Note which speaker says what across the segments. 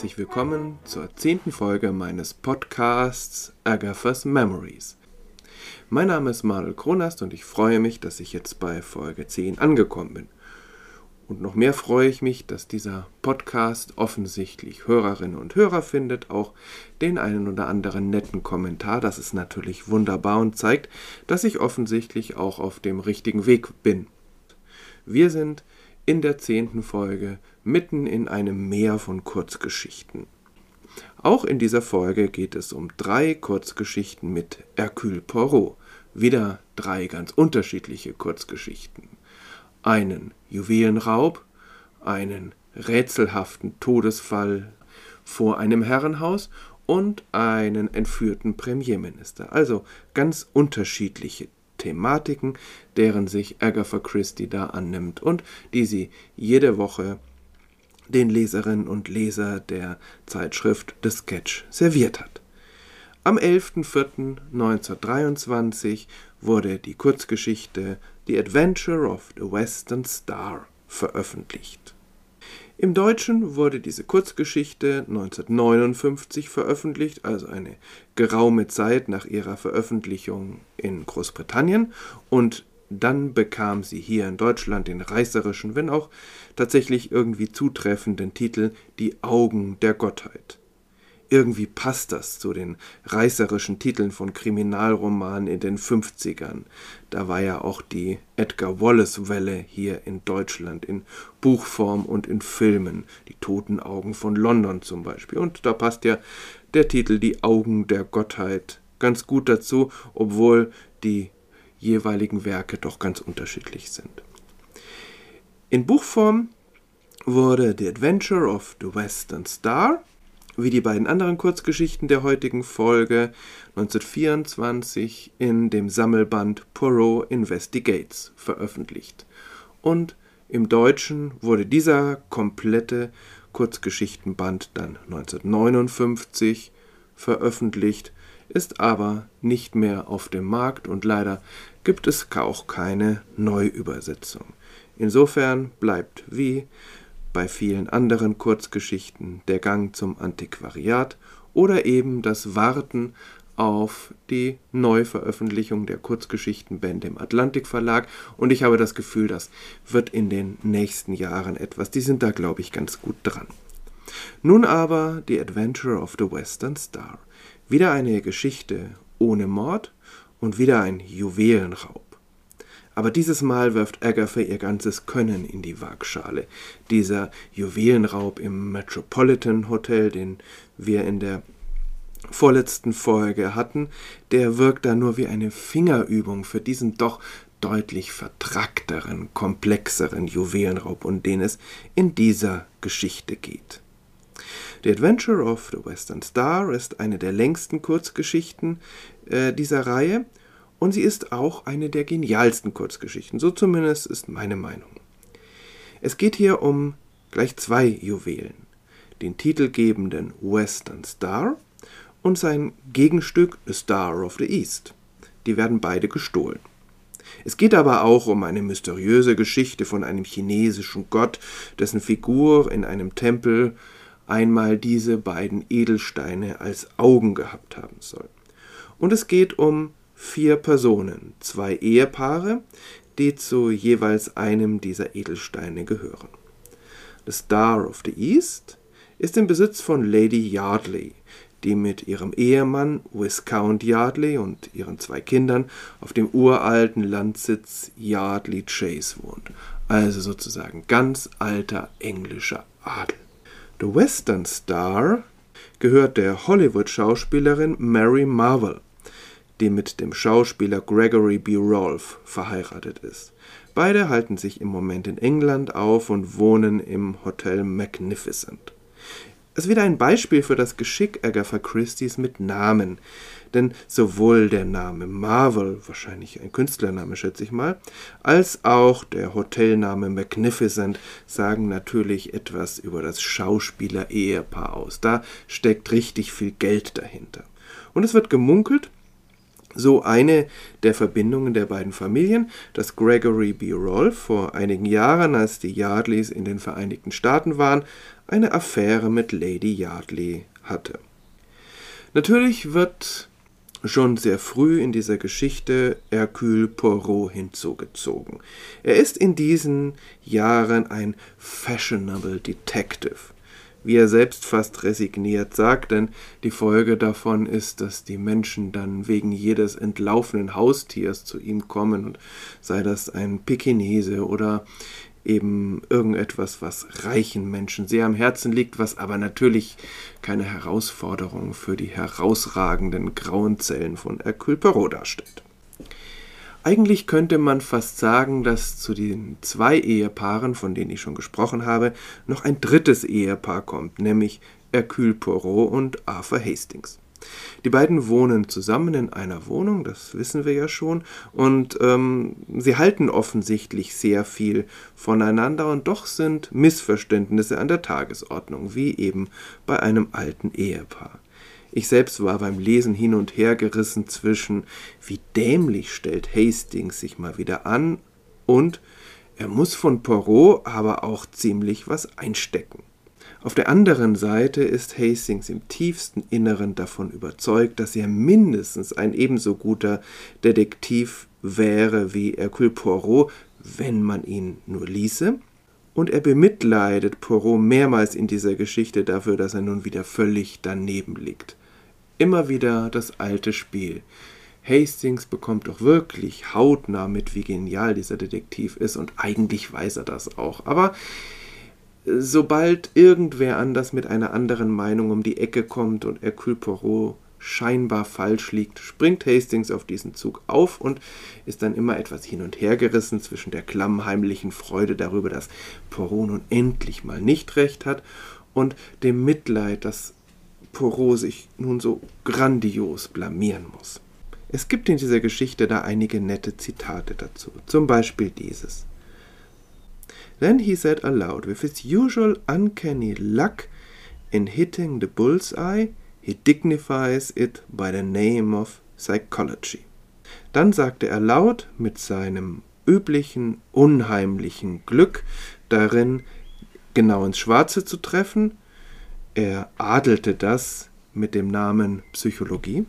Speaker 1: Herzlich willkommen zur zehnten Folge meines Podcasts Agatha's Memories. Mein Name ist Manuel Kronast und ich freue mich, dass ich jetzt bei Folge 10 angekommen bin. Und noch mehr freue ich mich, dass dieser Podcast offensichtlich Hörerinnen und Hörer findet, auch den einen oder anderen netten Kommentar. Das ist natürlich wunderbar und zeigt, dass ich offensichtlich auch auf dem richtigen Weg bin. Wir sind in der zehnten Folge mitten in einem Meer von Kurzgeschichten. Auch in dieser Folge geht es um drei Kurzgeschichten mit Hercule Poirot. Wieder drei ganz unterschiedliche Kurzgeschichten einen Juwelenraub, einen rätselhaften Todesfall vor einem Herrenhaus und einen entführten Premierminister. Also ganz unterschiedliche Thematiken, deren sich Agatha Christie da annimmt und die sie jede Woche den Leserinnen und Leser der Zeitschrift The Sketch serviert hat. Am 11.04.1923 wurde die Kurzgeschichte The Adventure of the Western Star veröffentlicht. Im Deutschen wurde diese Kurzgeschichte 1959 veröffentlicht, also eine geraume Zeit nach ihrer Veröffentlichung in Großbritannien, und dann bekam sie hier in Deutschland den reißerischen, wenn auch tatsächlich irgendwie zutreffenden Titel Die Augen der Gottheit irgendwie passt das zu den reißerischen Titeln von Kriminalromanen in den 50ern. Da war ja auch die Edgar Wallace-Welle hier in Deutschland in Buchform und in Filmen. Die toten Augen von London zum Beispiel. Und da passt ja der Titel Die Augen der Gottheit ganz gut dazu, obwohl die jeweiligen Werke doch ganz unterschiedlich sind. In Buchform wurde The Adventure of the Western Star wie die beiden anderen Kurzgeschichten der heutigen Folge 1924 in dem Sammelband Poirot Investigates veröffentlicht. Und im Deutschen wurde dieser komplette Kurzgeschichtenband dann 1959 veröffentlicht, ist aber nicht mehr auf dem Markt und leider gibt es auch keine Neuübersetzung. Insofern bleibt wie bei vielen anderen Kurzgeschichten der Gang zum Antiquariat oder eben das Warten auf die Neuveröffentlichung der Kurzgeschichtenbände im Atlantik Verlag und ich habe das Gefühl, das wird in den nächsten Jahren etwas. Die sind da, glaube ich, ganz gut dran. Nun aber The Adventure of the Western Star. Wieder eine Geschichte ohne Mord und wieder ein Juwelenraub. Aber dieses Mal wirft Agatha ihr ganzes Können in die Waagschale. Dieser Juwelenraub im Metropolitan Hotel, den wir in der vorletzten Folge hatten, der wirkt da nur wie eine Fingerübung für diesen doch deutlich vertrackteren, komplexeren Juwelenraub, um den es in dieser Geschichte geht. The Adventure of the Western Star ist eine der längsten Kurzgeschichten äh, dieser Reihe und sie ist auch eine der genialsten Kurzgeschichten, so zumindest ist meine Meinung. Es geht hier um gleich zwei Juwelen, den titelgebenden Western Star und sein Gegenstück Star of the East. Die werden beide gestohlen. Es geht aber auch um eine mysteriöse Geschichte von einem chinesischen Gott, dessen Figur in einem Tempel einmal diese beiden Edelsteine als Augen gehabt haben soll. Und es geht um vier Personen, zwei Ehepaare, die zu jeweils einem dieser Edelsteine gehören. The Star of the East ist im Besitz von Lady Yardley, die mit ihrem Ehemann Viscount Yardley und ihren zwei Kindern auf dem uralten Landsitz Yardley Chase wohnt, also sozusagen ganz alter englischer Adel. The Western Star gehört der Hollywood-Schauspielerin Mary Marvel, die mit dem Schauspieler Gregory B. Rolfe verheiratet ist. Beide halten sich im Moment in England auf und wohnen im Hotel Magnificent. Es ist wieder ein Beispiel für das Geschick Agatha Christie's mit Namen. Denn sowohl der Name Marvel, wahrscheinlich ein Künstlername schätze ich mal, als auch der Hotelname Magnificent sagen natürlich etwas über das Schauspieler-Ehepaar aus. Da steckt richtig viel Geld dahinter. Und es wird gemunkelt, So eine der Verbindungen der beiden Familien, dass Gregory B. Rolfe vor einigen Jahren, als die Yardleys in den Vereinigten Staaten waren, eine Affäre mit Lady Yardley hatte. Natürlich wird schon sehr früh in dieser Geschichte Hercule Poirot hinzugezogen. Er ist in diesen Jahren ein fashionable Detective wie er selbst fast resigniert sagt, denn die Folge davon ist, dass die Menschen dann wegen jedes entlaufenen Haustiers zu ihm kommen und sei das ein Pekinese oder eben irgendetwas, was reichen Menschen sehr am Herzen liegt, was aber natürlich keine Herausforderung für die herausragenden grauen Zellen von Hercule Poirot darstellt. Eigentlich könnte man fast sagen, dass zu den zwei Ehepaaren, von denen ich schon gesprochen habe, noch ein drittes Ehepaar kommt, nämlich Hercule Poirot und Arthur Hastings. Die beiden wohnen zusammen in einer Wohnung, das wissen wir ja schon, und ähm, sie halten offensichtlich sehr viel voneinander und doch sind Missverständnisse an der Tagesordnung, wie eben bei einem alten Ehepaar. Ich selbst war beim Lesen hin und her gerissen zwischen, wie dämlich stellt Hastings sich mal wieder an und er muss von Poirot aber auch ziemlich was einstecken. Auf der anderen Seite ist Hastings im tiefsten Inneren davon überzeugt, dass er mindestens ein ebenso guter Detektiv wäre wie Hercule Poirot, wenn man ihn nur ließe. Und er bemitleidet Poirot mehrmals in dieser Geschichte dafür, dass er nun wieder völlig daneben liegt. Immer wieder das alte Spiel. Hastings bekommt doch wirklich hautnah mit, wie genial dieser Detektiv ist, und eigentlich weiß er das auch. Aber äh, sobald irgendwer anders mit einer anderen Meinung um die Ecke kommt und Hercule Poirot scheinbar falsch liegt, springt Hastings auf diesen Zug auf und ist dann immer etwas hin und her gerissen zwischen der klammheimlichen Freude darüber, dass Poirot nun endlich mal nicht recht hat, und dem Mitleid, das Poirot sich nun so grandios blamieren muss. Es gibt in dieser Geschichte da einige nette Zitate dazu, zum Beispiel dieses. Then he said aloud, with his usual uncanny luck in hitting the bullseye, he dignifies it by the name of psychology. Dann sagte er laut mit seinem üblichen unheimlichen Glück darin, genau ins Schwarze zu treffen, er adelte das mit dem Namen Psychologie.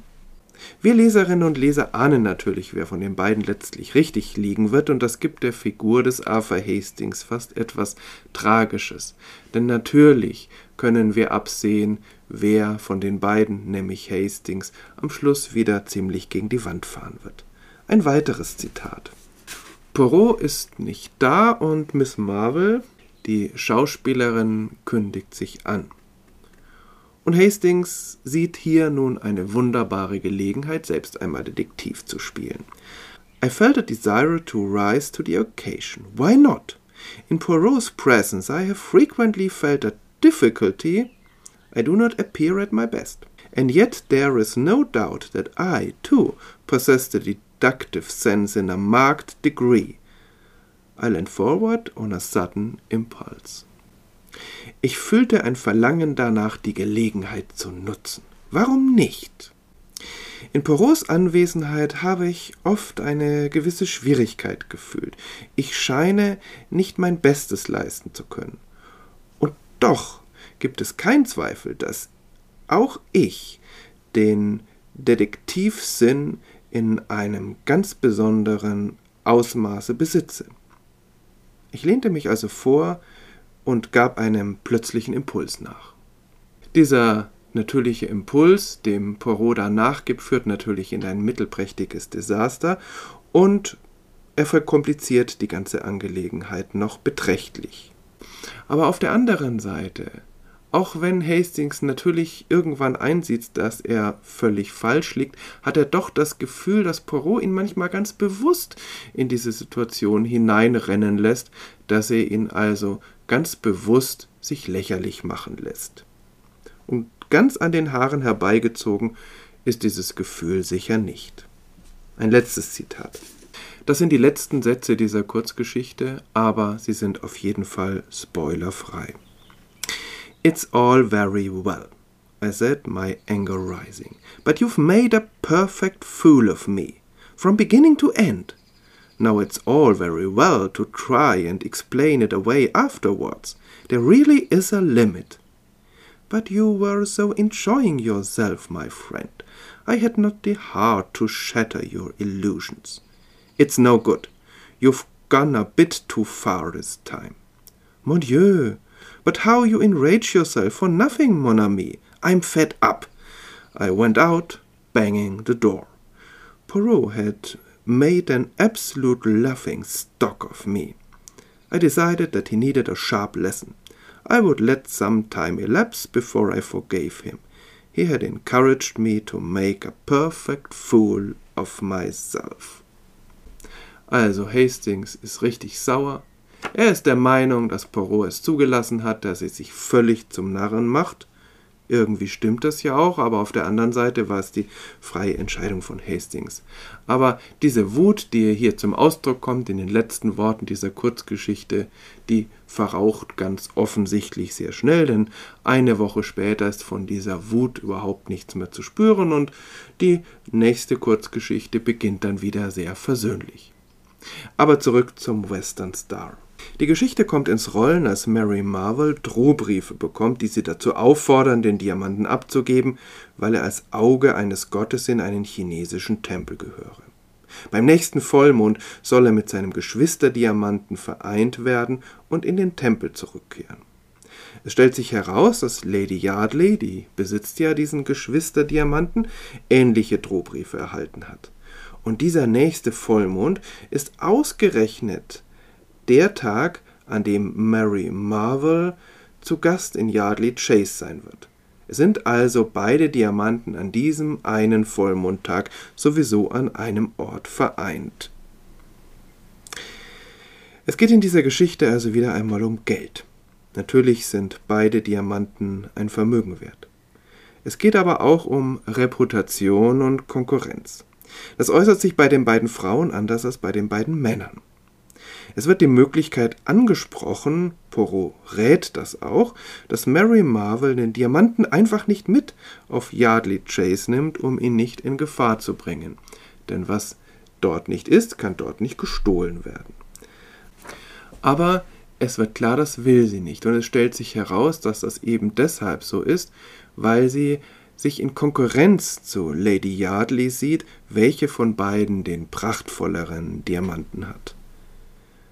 Speaker 1: Wir Leserinnen und Leser ahnen natürlich, wer von den beiden letztlich richtig liegen wird, und das gibt der Figur des Arthur Hastings fast etwas Tragisches. Denn natürlich können wir absehen, wer von den beiden, nämlich Hastings, am Schluss wieder ziemlich gegen die Wand fahren wird. Ein weiteres Zitat. Poirot ist nicht da und Miss Marvel, die Schauspielerin, kündigt sich an. Und Hastings sieht hier nun eine wunderbare Gelegenheit, selbst einmal Detektiv zu spielen. I felt a desire to rise to the occasion. Why not? In Poirot's presence I have frequently felt a difficulty. I do not appear at my best. And yet there is no doubt that I, too, possess the deductive sense in a marked degree. I leaned forward on a sudden impulse. Ich fühlte ein Verlangen danach, die Gelegenheit zu nutzen. Warum nicht? In Poros Anwesenheit habe ich oft eine gewisse Schwierigkeit gefühlt. Ich scheine nicht mein Bestes leisten zu können. Und doch gibt es keinen Zweifel, dass auch ich den Detektivsinn in einem ganz besonderen Ausmaße besitze. Ich lehnte mich also vor, und gab einem plötzlichen Impuls nach. Dieser natürliche Impuls, dem Poroda nachgibt, führt natürlich in ein mittelprächtiges Desaster und er verkompliziert die ganze Angelegenheit noch beträchtlich. Aber auf der anderen Seite auch wenn Hastings natürlich irgendwann einsieht, dass er völlig falsch liegt, hat er doch das Gefühl, dass Poirot ihn manchmal ganz bewusst in diese Situation hineinrennen lässt, dass er ihn also ganz bewusst sich lächerlich machen lässt. Und ganz an den Haaren herbeigezogen ist dieses Gefühl sicher nicht. Ein letztes Zitat. Das sind die letzten Sätze dieser Kurzgeschichte, aber sie sind auf jeden Fall spoilerfrei. It's all very well. I said, my anger rising. But you've made a perfect fool of me, from beginning to end. Now it's all very well to try and explain it away afterwards. There really is a limit. But you were so enjoying yourself, my friend. I had not the heart to shatter your illusions. It's no good. You've gone a bit too far this time. Mon Dieu, but how you enrage yourself for nothing, mon ami. I'm fed up. I went out, banging the door. Poirot had made an absolute laughing stock of me. I decided that he needed a sharp lesson. I would let some time elapse before I forgave him. He had encouraged me to make a perfect fool of myself. Also Hastings ist richtig sauer. Er ist der Meinung, dass Poirot es zugelassen hat, dass er sich völlig zum Narren macht irgendwie stimmt das ja auch, aber auf der anderen Seite war es die freie Entscheidung von Hastings. Aber diese Wut, die hier zum Ausdruck kommt in den letzten Worten dieser Kurzgeschichte, die verraucht ganz offensichtlich sehr schnell, denn eine Woche später ist von dieser Wut überhaupt nichts mehr zu spüren und die nächste Kurzgeschichte beginnt dann wieder sehr versöhnlich. Aber zurück zum Western Star. Die Geschichte kommt ins Rollen, als Mary Marvel Drohbriefe bekommt, die sie dazu auffordern, den Diamanten abzugeben, weil er als Auge eines Gottes in einen chinesischen Tempel gehöre. Beim nächsten Vollmond soll er mit seinem Geschwisterdiamanten vereint werden und in den Tempel zurückkehren. Es stellt sich heraus, dass Lady Yardley, die besitzt ja diesen Geschwisterdiamanten, ähnliche Drohbriefe erhalten hat. Und dieser nächste Vollmond ist ausgerechnet der Tag, an dem Mary Marvel zu Gast in Yardley Chase sein wird. Es sind also beide Diamanten an diesem einen Vollmondtag sowieso an einem Ort vereint. Es geht in dieser Geschichte also wieder einmal um Geld. Natürlich sind beide Diamanten ein Vermögen wert. Es geht aber auch um Reputation und Konkurrenz. Das äußert sich bei den beiden Frauen anders als bei den beiden Männern. Es wird die Möglichkeit angesprochen, Poirot rät das auch, dass Mary Marvel den Diamanten einfach nicht mit auf Yardley Chase nimmt, um ihn nicht in Gefahr zu bringen. Denn was dort nicht ist, kann dort nicht gestohlen werden. Aber es wird klar, das will sie nicht. Und es stellt sich heraus, dass das eben deshalb so ist, weil sie sich in Konkurrenz zu Lady Yardley sieht, welche von beiden den prachtvolleren Diamanten hat.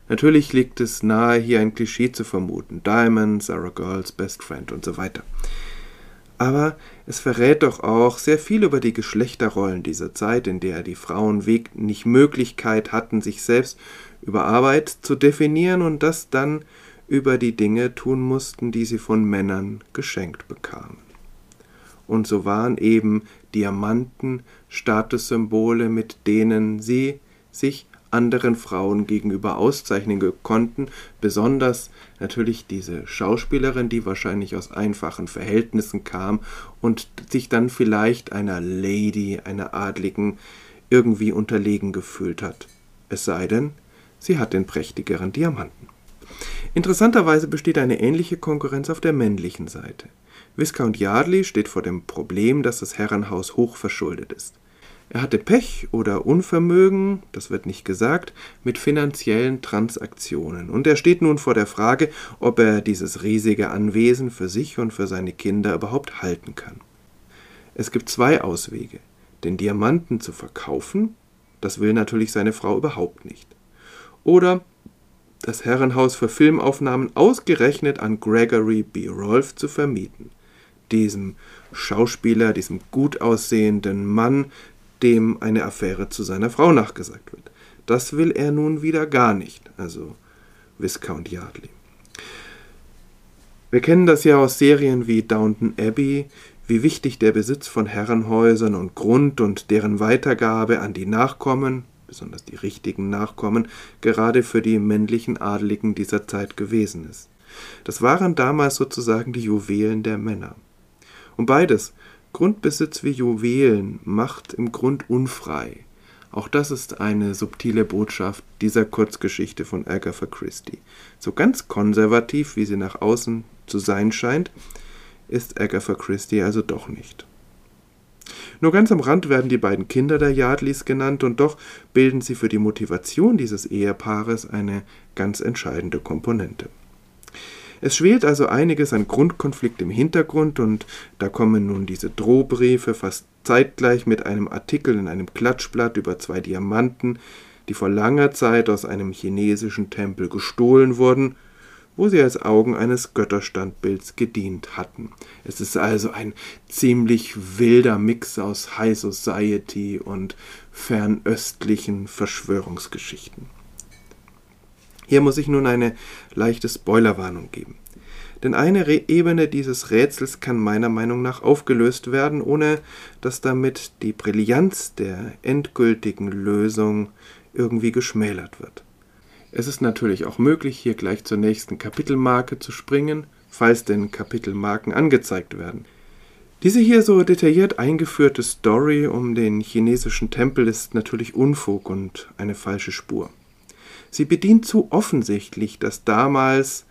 Speaker 1: Natürlich liegt es nahe, hier ein Klischee zu vermuten. Diamonds are a girl's best friend und so weiter. Aber es verrät doch auch sehr viel über die Geschlechterrollen dieser Zeit, in der die Frauen wenig Möglichkeit hatten, sich selbst über Arbeit zu definieren und das dann über die Dinge tun mussten, die sie von Männern geschenkt bekamen. Und so waren eben Diamanten Statussymbole, mit denen sie sich anderen Frauen gegenüber auszeichnen konnten, besonders natürlich diese Schauspielerin, die wahrscheinlich aus einfachen Verhältnissen kam und sich dann vielleicht einer Lady, einer Adligen irgendwie unterlegen gefühlt hat. Es sei denn, sie hat den prächtigeren Diamanten. Interessanterweise besteht eine ähnliche Konkurrenz auf der männlichen Seite. Viscount Yardley steht vor dem Problem, dass das Herrenhaus hoch verschuldet ist. Er hatte Pech oder Unvermögen, das wird nicht gesagt, mit finanziellen Transaktionen. Und er steht nun vor der Frage, ob er dieses riesige Anwesen für sich und für seine Kinder überhaupt halten kann. Es gibt zwei Auswege. Den Diamanten zu verkaufen, das will natürlich seine Frau überhaupt nicht. Oder das Herrenhaus für Filmaufnahmen ausgerechnet an Gregory B. Rolfe zu vermieten. Diesem Schauspieler, diesem gut aussehenden Mann, dem eine Affäre zu seiner Frau nachgesagt wird. Das will er nun wieder gar nicht, also Viscount Yardley. Wir kennen das ja aus Serien wie Downton Abbey, wie wichtig der Besitz von Herrenhäusern und Grund und deren Weitergabe an die Nachkommen, besonders die richtigen Nachkommen, gerade für die männlichen Adeligen dieser Zeit gewesen ist. Das waren damals sozusagen die Juwelen der Männer. Und beides, Grundbesitz wie Juwelen macht im Grund unfrei. Auch das ist eine subtile Botschaft dieser Kurzgeschichte von Agatha Christie. So ganz konservativ, wie sie nach außen zu sein scheint, ist Agatha Christie also doch nicht. Nur ganz am Rand werden die beiden Kinder der Yardleys genannt und doch bilden sie für die Motivation dieses Ehepaares eine ganz entscheidende Komponente. Es schwelt also einiges an Grundkonflikt im Hintergrund und da kommen nun diese Drohbriefe fast zeitgleich mit einem Artikel in einem Klatschblatt über zwei Diamanten, die vor langer Zeit aus einem chinesischen Tempel gestohlen wurden wo sie als Augen eines Götterstandbilds gedient hatten. Es ist also ein ziemlich wilder Mix aus High Society und fernöstlichen Verschwörungsgeschichten. Hier muss ich nun eine leichte Spoilerwarnung geben. Denn eine Re Ebene dieses Rätsels kann meiner Meinung nach aufgelöst werden, ohne dass damit die Brillanz der endgültigen Lösung irgendwie geschmälert wird. Es ist natürlich auch möglich, hier gleich zur nächsten Kapitelmarke zu springen, falls denn Kapitelmarken angezeigt werden. Diese hier so detailliert eingeführte Story um den chinesischen Tempel ist natürlich Unfug und eine falsche Spur. Sie bedient zu offensichtlich das damals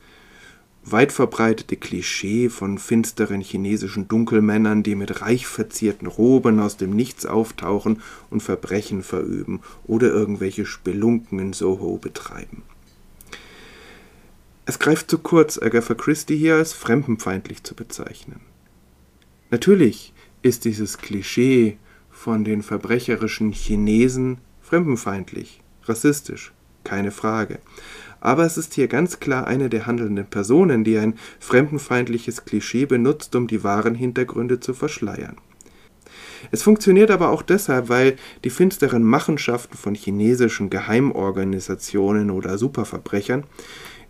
Speaker 1: weit verbreitete Klischee von finsteren chinesischen Dunkelmännern, die mit reich verzierten Roben aus dem Nichts auftauchen und Verbrechen verüben oder irgendwelche Spelunken in Soho betreiben. Es greift zu kurz, Agatha Christie hier als fremdenfeindlich zu bezeichnen. Natürlich ist dieses Klischee von den verbrecherischen Chinesen fremdenfeindlich, rassistisch, keine Frage aber es ist hier ganz klar eine der handelnden Personen, die ein fremdenfeindliches Klischee benutzt, um die wahren Hintergründe zu verschleiern. Es funktioniert aber auch deshalb, weil die finsteren Machenschaften von chinesischen Geheimorganisationen oder Superverbrechern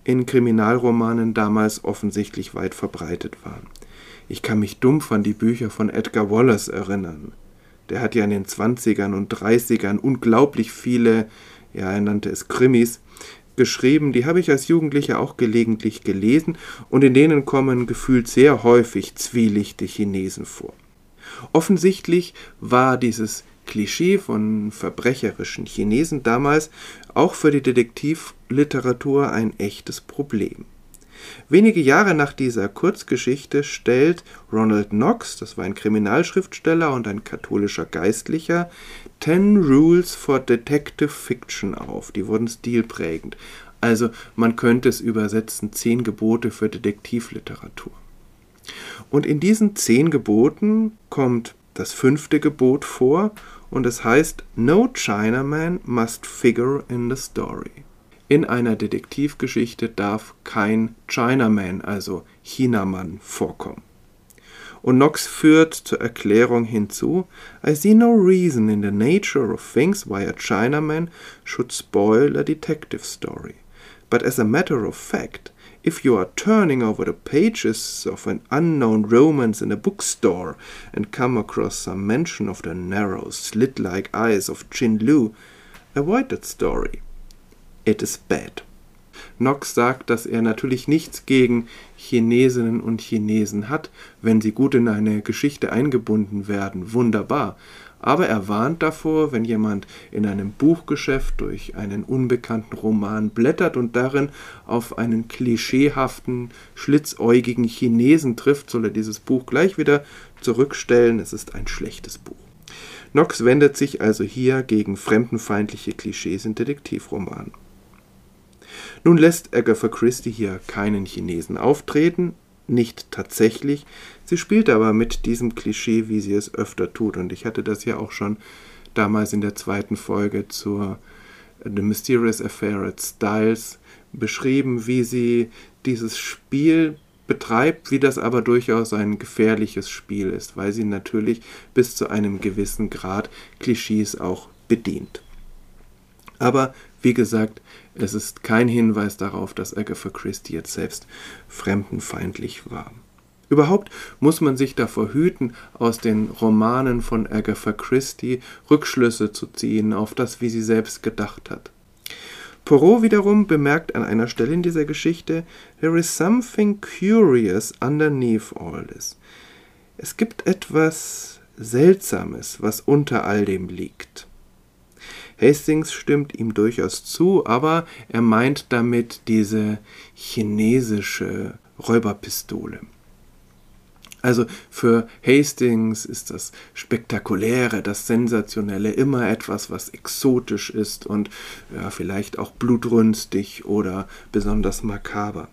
Speaker 1: in Kriminalromanen damals offensichtlich weit verbreitet waren. Ich kann mich dumpf an die Bücher von Edgar Wallace erinnern. Der hat ja in den 20ern und 30ern unglaublich viele, ja, er nannte es Krimis, geschrieben, die habe ich als Jugendlicher auch gelegentlich gelesen und in denen kommen gefühlt sehr häufig zwielichte Chinesen vor. Offensichtlich war dieses Klischee von verbrecherischen Chinesen damals auch für die Detektivliteratur ein echtes Problem. Wenige Jahre nach dieser Kurzgeschichte stellt Ronald Knox, das war ein Kriminalschriftsteller und ein katholischer Geistlicher, Ten Rules for Detective Fiction auf. Die wurden stilprägend. Also man könnte es übersetzen, zehn Gebote für Detektivliteratur. Und in diesen zehn Geboten kommt das fünfte Gebot vor und es heißt No Chinaman must figure in the story. In einer Detektivgeschichte darf kein Chinaman, also Chinamann, vorkommen. Und Knox führt zur Erklärung hinzu, I see no reason in the nature of things why a Chinaman should spoil a detective story. But as a matter of fact, if you are turning over the pages of an unknown romance in a bookstore and come across some mention of the narrow, slit-like eyes of Chin Lu, avoid that story. It is bad. Knox sagt, dass er natürlich nichts gegen Chinesinnen und Chinesen hat, wenn sie gut in eine Geschichte eingebunden werden. Wunderbar. Aber er warnt davor, wenn jemand in einem Buchgeschäft durch einen unbekannten Roman blättert und darin auf einen klischeehaften, schlitzäugigen Chinesen trifft, soll er dieses Buch gleich wieder zurückstellen. Es ist ein schlechtes Buch. Knox wendet sich also hier gegen fremdenfeindliche Klischees in Detektivromanen. Nun lässt Agatha Christie hier keinen Chinesen auftreten, nicht tatsächlich. Sie spielt aber mit diesem Klischee, wie sie es öfter tut. Und ich hatte das ja auch schon damals in der zweiten Folge zur The Mysterious Affair at Styles beschrieben, wie sie dieses Spiel betreibt, wie das aber durchaus ein gefährliches Spiel ist, weil sie natürlich bis zu einem gewissen Grad Klischees auch bedient. Aber wie gesagt, es ist kein Hinweis darauf, dass Agatha Christie jetzt selbst fremdenfeindlich war. Überhaupt muss man sich davor hüten, aus den Romanen von Agatha Christie Rückschlüsse zu ziehen auf das, wie sie selbst gedacht hat. Poirot wiederum bemerkt an einer Stelle in dieser Geschichte, There is something curious underneath all this. Es gibt etwas Seltsames, was unter all dem liegt. Hastings stimmt ihm durchaus zu, aber er meint damit diese chinesische Räuberpistole. Also für Hastings ist das Spektakuläre, das Sensationelle immer etwas, was exotisch ist und ja, vielleicht auch blutrünstig oder besonders makaber.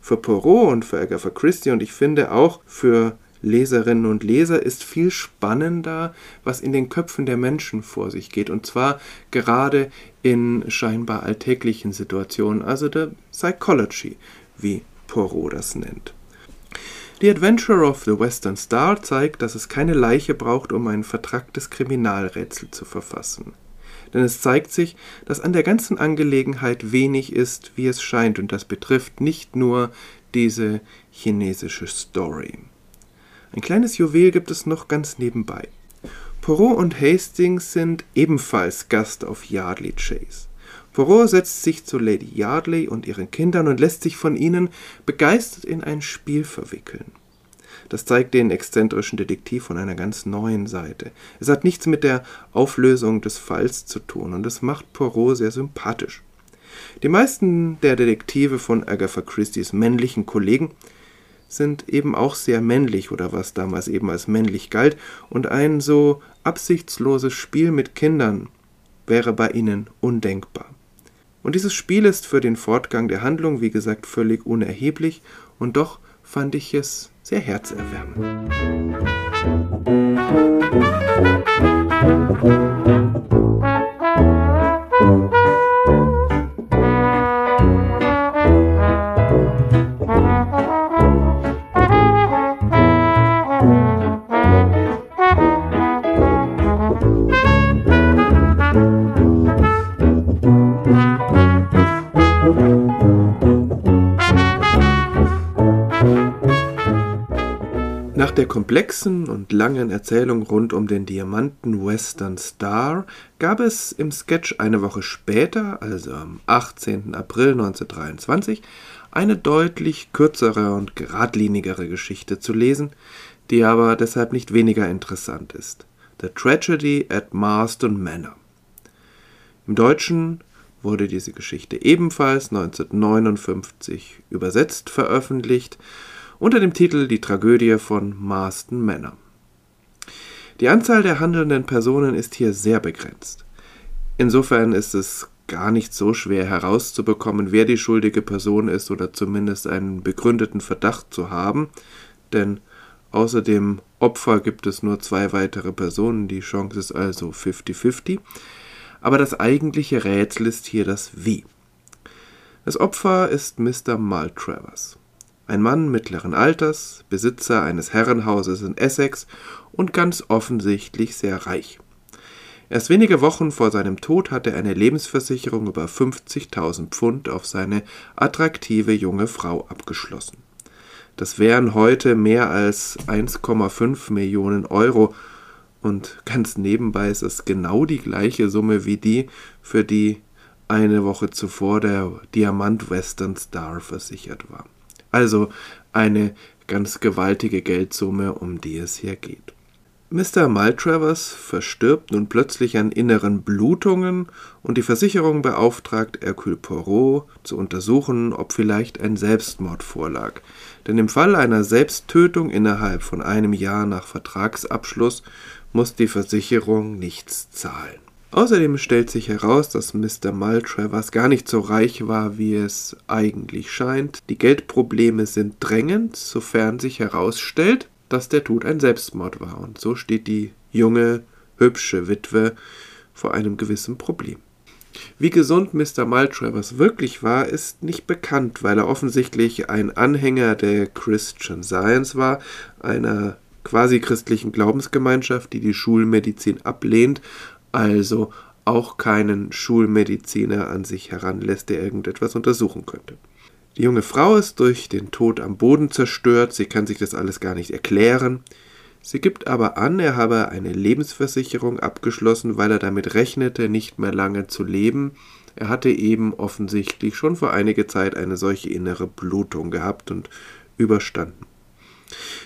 Speaker 1: Für Poirot und für Agatha Christie und ich finde auch für Leserinnen und Leser ist viel spannender, was in den Köpfen der Menschen vor sich geht. Und zwar gerade in scheinbar alltäglichen Situationen, also der Psychology, wie Poirot das nennt. The Adventure of the Western Star zeigt, dass es keine Leiche braucht, um ein vertracktes Kriminalrätsel zu verfassen. Denn es zeigt sich, dass an der ganzen Angelegenheit wenig ist, wie es scheint, und das betrifft nicht nur diese chinesische Story. Ein kleines Juwel gibt es noch ganz nebenbei. Poirot und Hastings sind ebenfalls Gast auf Yardley Chase. Poirot setzt sich zu Lady Yardley und ihren Kindern und lässt sich von ihnen begeistert in ein Spiel verwickeln. Das zeigt den exzentrischen Detektiv von einer ganz neuen Seite. Es hat nichts mit der Auflösung des Falls zu tun und es macht Poirot sehr sympathisch. Die meisten der Detektive von Agatha Christie's männlichen Kollegen sind eben auch sehr männlich oder was damals eben als männlich galt und ein so absichtsloses Spiel mit Kindern wäre bei ihnen undenkbar. Und dieses Spiel ist für den Fortgang der Handlung, wie gesagt, völlig unerheblich, und doch fand ich es sehr herzerwärmend. Der komplexen und langen Erzählung rund um den Diamanten Western Star gab es im Sketch eine Woche später, also am 18. April 1923, eine deutlich kürzere und geradlinigere Geschichte zu lesen, die aber deshalb nicht weniger interessant ist. The Tragedy at Marston Manor. Im Deutschen wurde diese Geschichte ebenfalls 1959 übersetzt veröffentlicht unter dem Titel Die Tragödie von Marston Manor. Die Anzahl der handelnden Personen ist hier sehr begrenzt. Insofern ist es gar nicht so schwer herauszubekommen, wer die schuldige Person ist oder zumindest einen begründeten Verdacht zu haben, denn außer dem Opfer gibt es nur zwei weitere Personen, die Chance ist also 50-50. Aber das eigentliche Rätsel ist hier das Wie. Das Opfer ist Mr. Maltravers ein Mann mittleren Alters, Besitzer eines Herrenhauses in Essex und ganz offensichtlich sehr reich. Erst wenige Wochen vor seinem Tod hat er eine Lebensversicherung über 50.000 Pfund auf seine attraktive junge Frau abgeschlossen. Das wären heute mehr als 1,5 Millionen Euro und ganz nebenbei ist es genau die gleiche Summe wie die, für die eine Woche zuvor der Diamant Western Star versichert war. Also eine ganz gewaltige Geldsumme, um die es hier geht. Mr. Maltravers verstirbt nun plötzlich an inneren Blutungen und die Versicherung beauftragt Hercule Poirot zu untersuchen, ob vielleicht ein Selbstmord vorlag. Denn im Fall einer Selbsttötung innerhalb von einem Jahr nach Vertragsabschluss muss die Versicherung nichts zahlen. Außerdem stellt sich heraus, dass Mr. Maltravers gar nicht so reich war, wie es eigentlich scheint. Die Geldprobleme sind drängend, sofern sich herausstellt, dass der Tod ein Selbstmord war. Und so steht die junge, hübsche Witwe vor einem gewissen Problem. Wie gesund Mr. Maltravers wirklich war, ist nicht bekannt, weil er offensichtlich ein Anhänger der Christian Science war, einer quasi christlichen Glaubensgemeinschaft, die die Schulmedizin ablehnt also auch keinen Schulmediziner an sich heranlässt, der irgendetwas untersuchen könnte. Die junge Frau ist durch den Tod am Boden zerstört, sie kann sich das alles gar nicht erklären. Sie gibt aber an, er habe eine Lebensversicherung abgeschlossen, weil er damit rechnete, nicht mehr lange zu leben. Er hatte eben offensichtlich schon vor einiger Zeit eine solche innere Blutung gehabt und überstanden.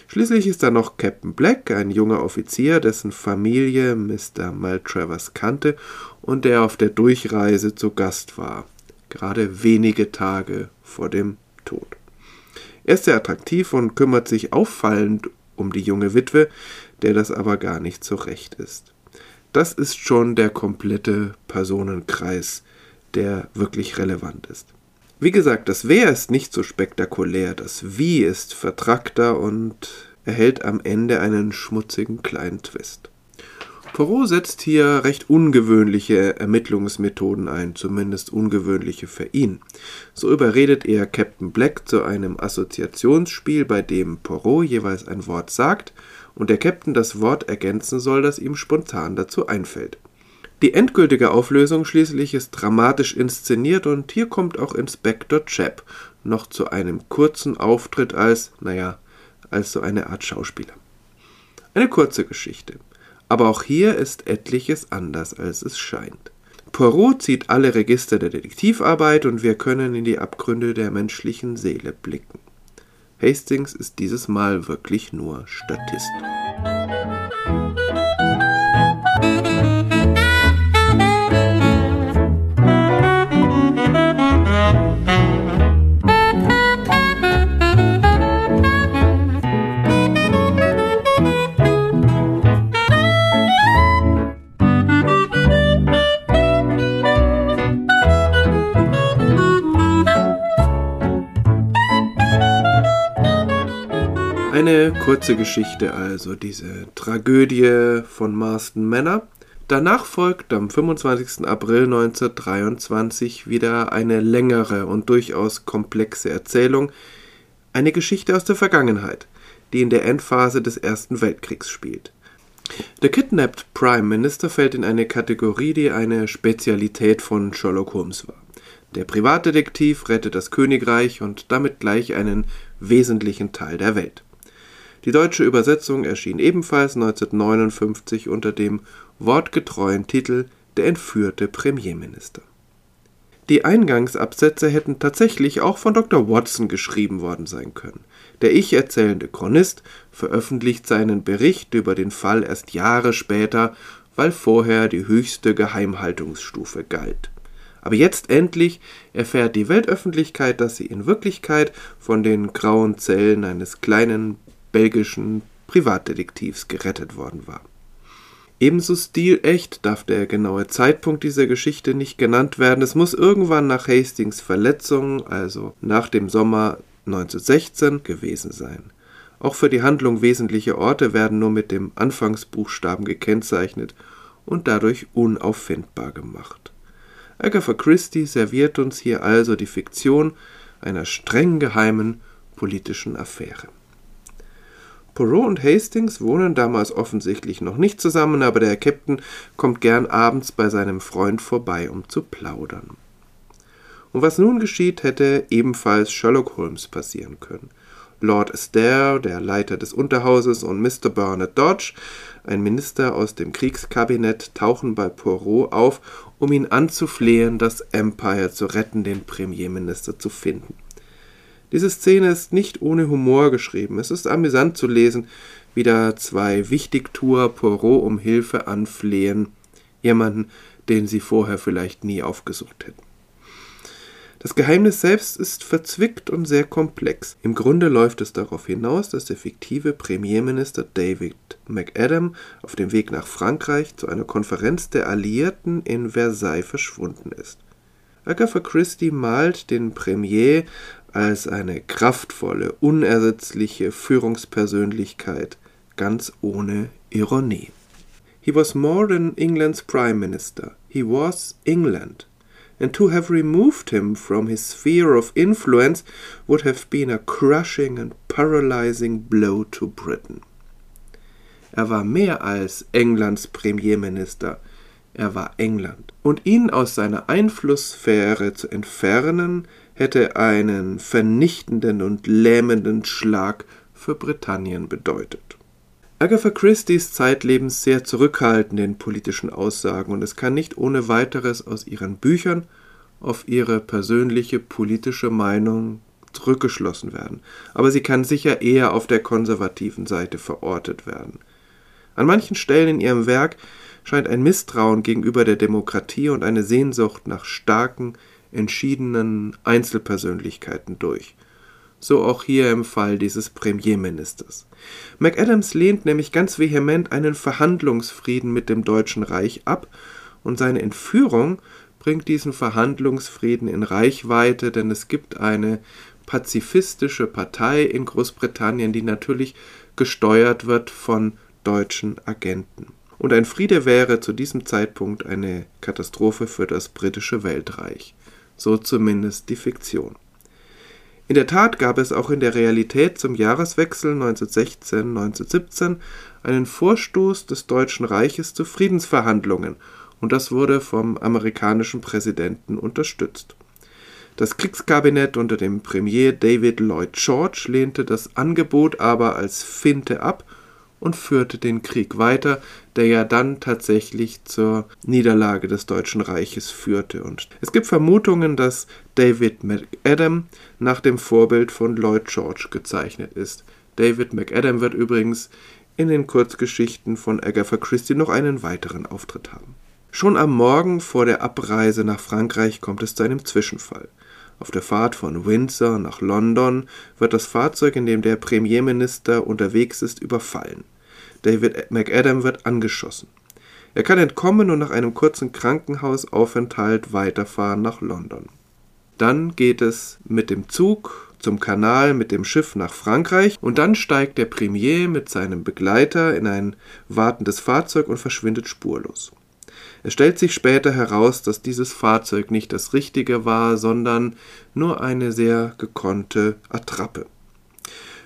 Speaker 1: Schließlich ist da noch Captain Black, ein junger Offizier, dessen Familie Mr. Maltravers kannte und der auf der Durchreise zu Gast war, gerade wenige Tage vor dem Tod. Er ist sehr attraktiv und kümmert sich auffallend um die junge Witwe, der das aber gar nicht so recht ist. Das ist schon der komplette Personenkreis, der wirklich relevant ist. Wie gesagt, das Wer ist nicht so spektakulär, das Wie ist vertrackter und erhält am Ende einen schmutzigen kleinen Twist. Poirot setzt hier recht ungewöhnliche Ermittlungsmethoden ein, zumindest ungewöhnliche für ihn. So überredet er Captain Black zu einem Assoziationsspiel, bei dem Poirot jeweils ein Wort sagt und der Captain das Wort ergänzen soll, das ihm spontan dazu einfällt. Die endgültige Auflösung schließlich ist dramatisch inszeniert und hier kommt auch Inspektor Chap noch zu einem kurzen Auftritt als, naja, als so eine Art Schauspieler. Eine kurze Geschichte. Aber auch hier ist etliches anders, als es scheint. Poirot zieht alle Register der Detektivarbeit und wir können in die Abgründe der menschlichen Seele blicken. Hastings ist dieses Mal wirklich nur Statist. Eine kurze Geschichte also, diese Tragödie von Marston Manor. Danach folgt am 25. April 1923 wieder eine längere und durchaus komplexe Erzählung, eine Geschichte aus der Vergangenheit, die in der Endphase des Ersten Weltkriegs spielt. Der Kidnapped Prime Minister fällt in eine Kategorie, die eine Spezialität von Sherlock Holmes war. Der Privatdetektiv rettet das Königreich und damit gleich einen wesentlichen Teil der Welt. Die deutsche Übersetzung erschien ebenfalls 1959 unter dem wortgetreuen Titel Der entführte Premierminister. Die Eingangsabsätze hätten tatsächlich auch von Dr. Watson geschrieben worden sein können. Der ich erzählende Chronist veröffentlicht seinen Bericht über den Fall erst Jahre später, weil vorher die höchste Geheimhaltungsstufe galt. Aber jetzt endlich erfährt die Weltöffentlichkeit, dass sie in Wirklichkeit von den grauen Zellen eines kleinen belgischen Privatdetektivs gerettet worden war. Ebenso stilecht darf der genaue Zeitpunkt dieser Geschichte nicht genannt werden. Es muss irgendwann nach Hastings Verletzung, also nach dem Sommer 1916, gewesen sein. Auch für die Handlung wesentliche Orte werden nur mit dem Anfangsbuchstaben gekennzeichnet und dadurch unauffindbar gemacht. Agatha Christie serviert uns hier also die Fiktion einer streng geheimen politischen Affäre. Poirot und Hastings wohnen damals offensichtlich noch nicht zusammen, aber der Captain kommt gern abends bei seinem Freund vorbei, um zu plaudern. Und was nun geschieht, hätte ebenfalls Sherlock Holmes passieren können. Lord Astaire, der Leiter des Unterhauses, und Mr. Bernard Dodge, ein Minister aus dem Kriegskabinett, tauchen bei Poirot auf, um ihn anzuflehen, das Empire zu retten, den Premierminister zu finden. Diese Szene ist nicht ohne Humor geschrieben. Es ist amüsant zu lesen, wie da zwei Wichtigtuer Poirot um Hilfe anflehen, jemanden, den sie vorher vielleicht nie aufgesucht hätten. Das Geheimnis selbst ist verzwickt und sehr komplex. Im Grunde läuft es darauf hinaus, dass der fiktive Premierminister David McAdam auf dem Weg nach Frankreich zu einer Konferenz der Alliierten in Versailles verschwunden ist. Agatha Christie malt den Premier als eine kraftvolle, unersetzliche Führungspersönlichkeit, ganz ohne Ironie. He was more than England's Prime Minister, he was England. And to have removed him from his sphere of influence would have been a crushing and paralyzing blow to Britain. Er war mehr als Englands Premierminister, er war England. Und ihn aus seiner Einflusssphäre zu entfernen, hätte einen vernichtenden und lähmenden Schlag für Britannien bedeutet. Agatha Christie's zeitlebens sehr zurückhaltend in politischen Aussagen und es kann nicht ohne weiteres aus ihren Büchern auf ihre persönliche politische Meinung zurückgeschlossen werden, aber sie kann sicher eher auf der konservativen Seite verortet werden. An manchen Stellen in ihrem Werk scheint ein Misstrauen gegenüber der Demokratie und eine Sehnsucht nach starken, entschiedenen Einzelpersönlichkeiten durch. so auch hier im Fall dieses Premierministers. McAdams lehnt nämlich ganz vehement einen Verhandlungsfrieden mit dem Deutschen Reich ab und seine Entführung bringt diesen Verhandlungsfrieden in Reichweite, denn es gibt eine pazifistische Partei in Großbritannien, die natürlich gesteuert wird von deutschen Agenten. Und ein Friede wäre zu diesem Zeitpunkt eine Katastrophe für das britische Weltreich. So zumindest die Fiktion. In der Tat gab es auch in der Realität zum Jahreswechsel 1916-1917 einen Vorstoß des Deutschen Reiches zu Friedensverhandlungen, und das wurde vom amerikanischen Präsidenten unterstützt. Das Kriegskabinett unter dem Premier David Lloyd George lehnte das Angebot aber als Finte ab und führte den Krieg weiter, der ja dann tatsächlich zur Niederlage des Deutschen Reiches führte. Und es gibt Vermutungen, dass David McAdam nach dem Vorbild von Lloyd George gezeichnet ist. David McAdam wird übrigens in den Kurzgeschichten von Agatha Christie noch einen weiteren Auftritt haben. Schon am Morgen vor der Abreise nach Frankreich kommt es zu einem Zwischenfall. Auf der Fahrt von Windsor nach London wird das Fahrzeug, in dem der Premierminister unterwegs ist, überfallen. David McAdam wird angeschossen. Er kann entkommen und nach einem kurzen Krankenhausaufenthalt weiterfahren nach London. Dann geht es mit dem Zug zum Kanal mit dem Schiff nach Frankreich und dann steigt der Premier mit seinem Begleiter in ein wartendes Fahrzeug und verschwindet spurlos. Es stellt sich später heraus, dass dieses Fahrzeug nicht das richtige war, sondern nur eine sehr gekonnte Attrappe.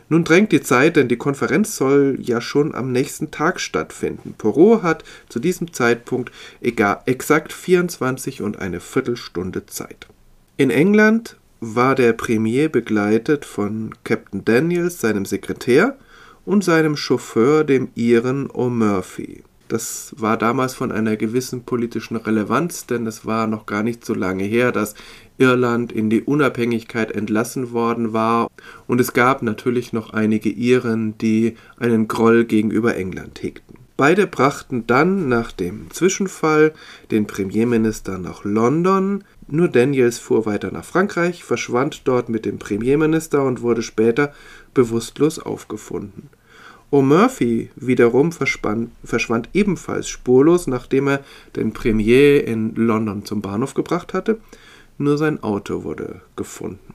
Speaker 1: Nun drängt die Zeit, denn die Konferenz soll ja schon am nächsten Tag stattfinden. Porot hat zu diesem Zeitpunkt egal, exakt 24 und eine Viertelstunde Zeit. In England war der Premier begleitet von Captain Daniels, seinem Sekretär, und seinem Chauffeur, dem Iren O'Murphy. Das war damals von einer gewissen politischen Relevanz, denn es war noch gar nicht so lange her, dass Irland in die Unabhängigkeit entlassen worden war und es gab natürlich noch einige Iren, die einen Groll gegenüber England hegten. Beide brachten dann nach dem Zwischenfall den Premierminister nach London, nur Daniels fuhr weiter nach Frankreich, verschwand dort mit dem Premierminister und wurde später bewusstlos aufgefunden. O'Murphy wiederum verschwand ebenfalls spurlos, nachdem er den Premier in London zum Bahnhof gebracht hatte. Nur sein Auto wurde gefunden.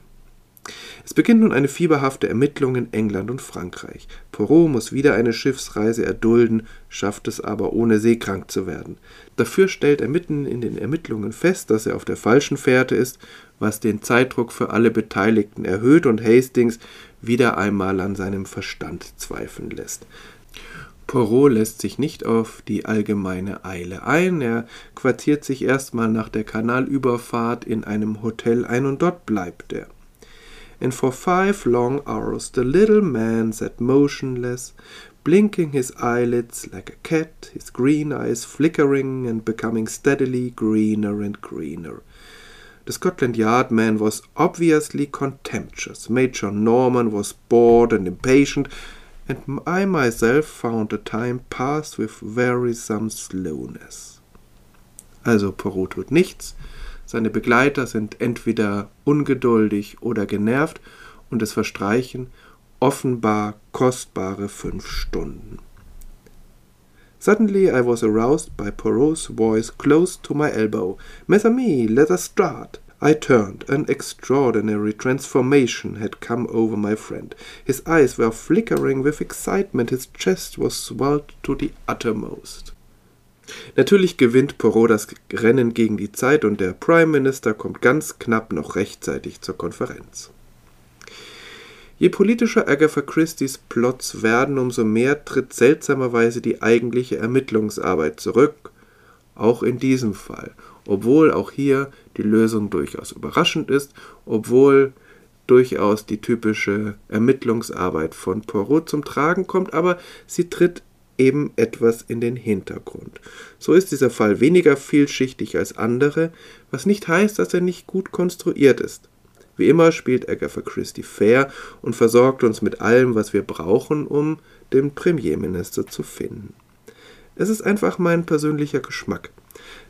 Speaker 1: Es beginnt nun eine fieberhafte Ermittlung in England und Frankreich. Poirot muss wieder eine Schiffsreise erdulden, schafft es aber ohne seekrank zu werden. Dafür stellt er mitten in den Ermittlungen fest, dass er auf der falschen Fährte ist, was den Zeitdruck für alle Beteiligten erhöht und Hastings wieder einmal an seinem Verstand zweifeln lässt. Poirot lässt sich nicht auf die allgemeine Eile ein. Er quartiert sich erstmal nach der Kanalüberfahrt in einem Hotel ein und dort bleibt er. And for five long hours the little man sat motionless, blinking his eyelids like a cat, his green eyes flickering and becoming steadily greener and greener. The Scotland Yard man was obviously contemptuous. Major Norman was bored and impatient, and I myself found the time pass with wearisome slowness. Also Poirot tut nichts, seine Begleiter sind entweder ungeduldig oder genervt und es verstreichen offenbar kostbare fünf Stunden. Suddenly I was aroused by Poirot's voice close to my elbow. Mes amis, let us start. I turned. An extraordinary transformation had come over my friend. His eyes were flickering with excitement, his chest was swelled to the uttermost. Natürlich gewinnt Poirot das Rennen gegen die Zeit und der Prime Minister kommt ganz knapp noch rechtzeitig zur Konferenz. Je politischer Agatha Christie's Plots werden, umso mehr tritt seltsamerweise die eigentliche Ermittlungsarbeit zurück, auch in diesem Fall, obwohl auch hier die Lösung durchaus überraschend ist, obwohl durchaus die typische Ermittlungsarbeit von Poirot zum Tragen kommt, aber sie tritt eben etwas in den Hintergrund. So ist dieser Fall weniger vielschichtig als andere, was nicht heißt, dass er nicht gut konstruiert ist. Wie immer spielt Agatha Christie fair und versorgt uns mit allem, was wir brauchen, um den Premierminister zu finden. Es ist einfach mein persönlicher Geschmack.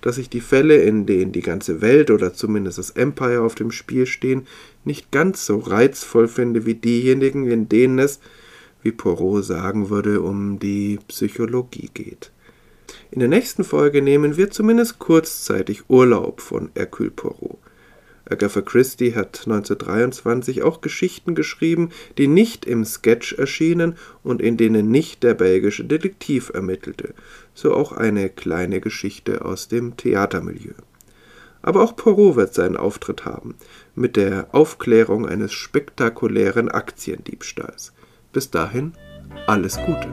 Speaker 1: dass ich die Fälle, in denen die ganze Welt oder zumindest das Empire auf dem Spiel stehen, nicht ganz so reizvoll finde wie diejenigen, in denen es, wie Poirot sagen würde, um die Psychologie geht. In der nächsten Folge nehmen wir zumindest kurzzeitig Urlaub von Hercule Poirot. Agatha Christie hat 1923 auch Geschichten geschrieben, die nicht im Sketch erschienen und in denen nicht der belgische Detektiv ermittelte, so auch eine kleine Geschichte aus dem Theatermilieu. Aber auch Poirot wird seinen Auftritt haben, mit der Aufklärung eines spektakulären Aktiendiebstahls. Bis dahin alles Gute.